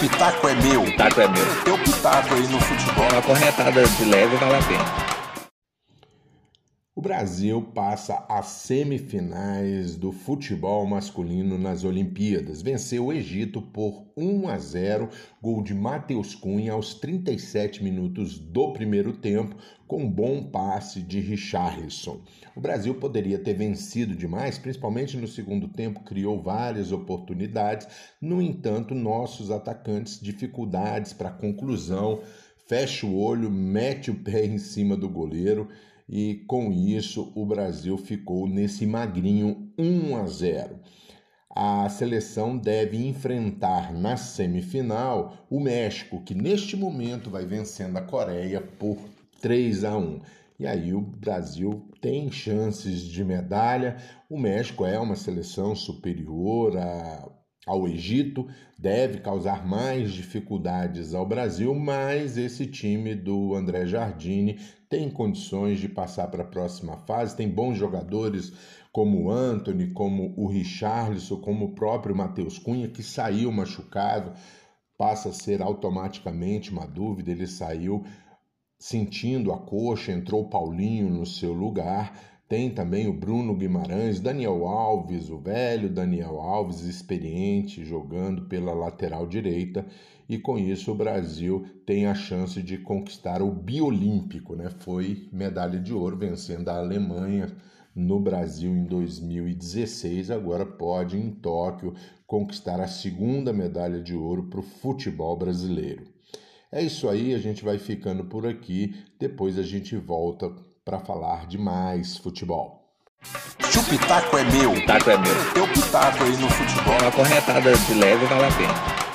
pitaco é meu. Pitaco é meu. Teu pitaco aí no futebol. Uma corretada de leve vale a pena. O Brasil passa às semifinais do futebol masculino nas Olimpíadas. Venceu o Egito por 1 a 0, gol de Matheus Cunha aos 37 minutos do primeiro tempo, com bom passe de Richarlison. O Brasil poderia ter vencido demais, principalmente no segundo tempo, criou várias oportunidades. No entanto, nossos atacantes dificuldades para conclusão, fecha o olho, mete o pé em cima do goleiro e com isso o Brasil ficou nesse magrinho 1 a 0. A seleção deve enfrentar na semifinal o México, que neste momento vai vencendo a Coreia por 3 a 1. E aí o Brasil tem chances de medalha. O México é uma seleção superior a ao Egito, deve causar mais dificuldades ao Brasil, mas esse time do André Jardine tem condições de passar para a próxima fase, tem bons jogadores como o Anthony, como o Richarlison, como o próprio Matheus Cunha, que saiu machucado, passa a ser automaticamente uma dúvida, ele saiu sentindo a coxa, entrou Paulinho no seu lugar, tem também o Bruno Guimarães, Daniel Alves, o velho Daniel Alves, experiente, jogando pela lateral direita, e com isso o Brasil tem a chance de conquistar o biolímpico, né? Foi medalha de ouro vencendo a Alemanha no Brasil em 2016, agora pode em Tóquio conquistar a segunda medalha de ouro para o futebol brasileiro. É isso aí, a gente vai ficando por aqui, depois a gente volta para falar de mais futebol. Se o pitaco é meu, Pitaco é meu. teu pitaco aí no futebol. Uma corretada de leve vale a pena.